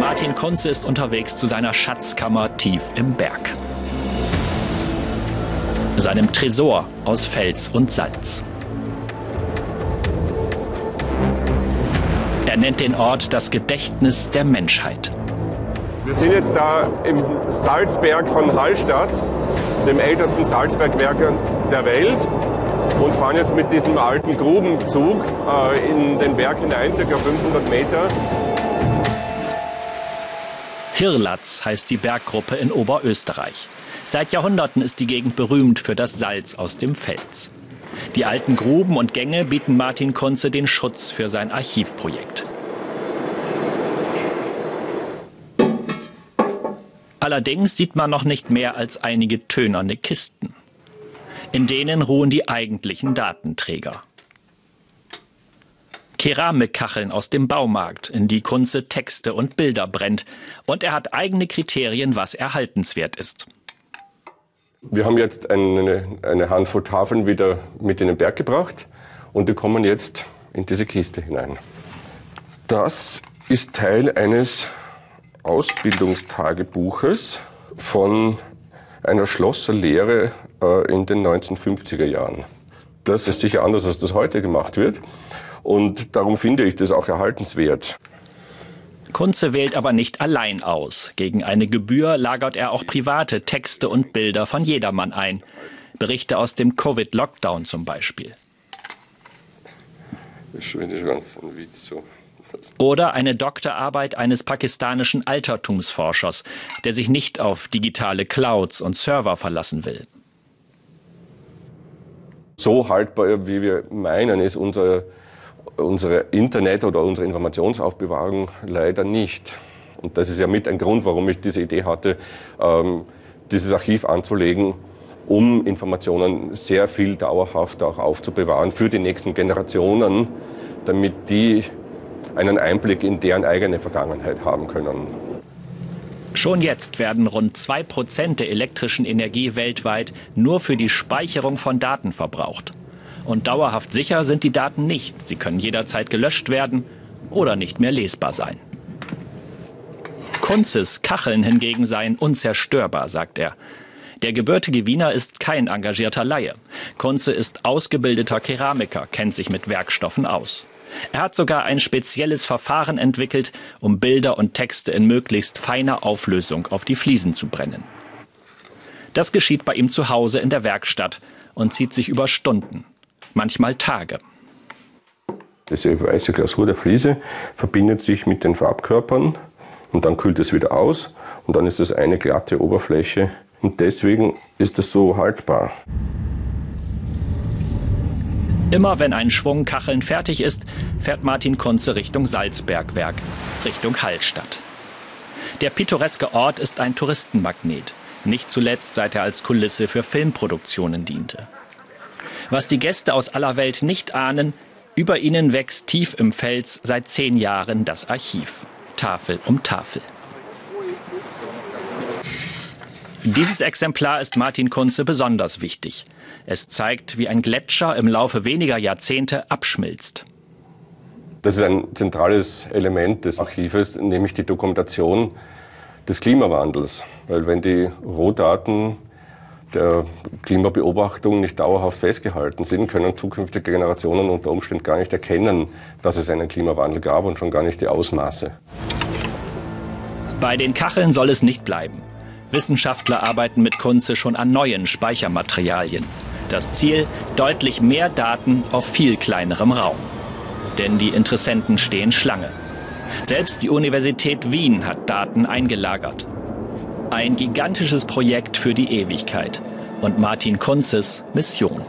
Martin Kunze ist unterwegs zu seiner Schatzkammer tief im Berg. Seinem Tresor aus Fels und Salz. Er nennt den Ort das Gedächtnis der Menschheit. Wir sind jetzt da im Salzberg von Hallstatt, dem ältesten Salzbergwerk der Welt und fahren jetzt mit diesem alten Grubenzug äh, in den Berg hinein, ca. 500 Meter. Hirlatz heißt die Berggruppe in Oberösterreich. Seit Jahrhunderten ist die Gegend berühmt für das Salz aus dem Fels. Die alten Gruben und Gänge bieten Martin Kunze den Schutz für sein Archivprojekt. Allerdings sieht man noch nicht mehr als einige tönerne Kisten. In denen ruhen die eigentlichen Datenträger. Keramikkacheln aus dem Baumarkt, in die Kunze Texte und Bilder brennt. Und er hat eigene Kriterien, was erhaltenswert ist. Wir haben jetzt eine, eine Handvoll Tafeln wieder mit in den Berg gebracht und die kommen jetzt in diese Kiste hinein. Das ist Teil eines Ausbildungstagebuches von einer Schlosserlehre äh, in den 1950er Jahren. Das ist sicher anders, als das heute gemacht wird. Und darum finde ich das auch erhaltenswert. Kunze wählt aber nicht allein aus. Gegen eine Gebühr lagert er auch private Texte und Bilder von jedermann ein. Berichte aus dem Covid-Lockdown zum Beispiel. Oder eine Doktorarbeit eines pakistanischen Altertumsforschers, der sich nicht auf digitale Clouds und Server verlassen will. So haltbar, wie wir meinen, ist unser unsere Internet- oder unsere Informationsaufbewahrung leider nicht. Und das ist ja mit ein Grund, warum ich diese Idee hatte, ähm, dieses Archiv anzulegen, um Informationen sehr viel dauerhaft auch aufzubewahren für die nächsten Generationen, damit die einen Einblick in deren eigene Vergangenheit haben können. Schon jetzt werden rund 2% der elektrischen Energie weltweit nur für die Speicherung von Daten verbraucht. Und dauerhaft sicher sind die Daten nicht. Sie können jederzeit gelöscht werden oder nicht mehr lesbar sein. Kunzes Kacheln hingegen seien unzerstörbar, sagt er. Der gebürtige Wiener ist kein engagierter Laie. Kunze ist ausgebildeter Keramiker, kennt sich mit Werkstoffen aus. Er hat sogar ein spezielles Verfahren entwickelt, um Bilder und Texte in möglichst feiner Auflösung auf die Fliesen zu brennen. Das geschieht bei ihm zu Hause in der Werkstatt und zieht sich über Stunden manchmal Tage. Diese weiße Glasur der Fliese verbindet sich mit den Farbkörpern und dann kühlt es wieder aus und dann ist es eine glatte Oberfläche und deswegen ist es so haltbar. Immer wenn ein Schwung Kacheln fertig ist, fährt Martin Kunze Richtung Salzbergwerk, Richtung Hallstatt. Der pittoreske Ort ist ein Touristenmagnet, nicht zuletzt seit er als Kulisse für Filmproduktionen diente. Was die Gäste aus aller Welt nicht ahnen, über ihnen wächst tief im Fels seit zehn Jahren das Archiv. Tafel um Tafel. Dieses Exemplar ist Martin Kunze besonders wichtig. Es zeigt, wie ein Gletscher im Laufe weniger Jahrzehnte abschmilzt. Das ist ein zentrales Element des Archives, nämlich die Dokumentation des Klimawandels. Weil wenn die Rohdaten der Klimabeobachtung nicht dauerhaft festgehalten sind, können zukünftige Generationen unter Umständen gar nicht erkennen, dass es einen Klimawandel gab und schon gar nicht die Ausmaße. Bei den Kacheln soll es nicht bleiben. Wissenschaftler arbeiten mit Kunze schon an neuen Speichermaterialien. Das Ziel, deutlich mehr Daten auf viel kleinerem Raum. Denn die Interessenten stehen Schlange. Selbst die Universität Wien hat Daten eingelagert. Ein gigantisches Projekt für die Ewigkeit und Martin Kunzes Mission.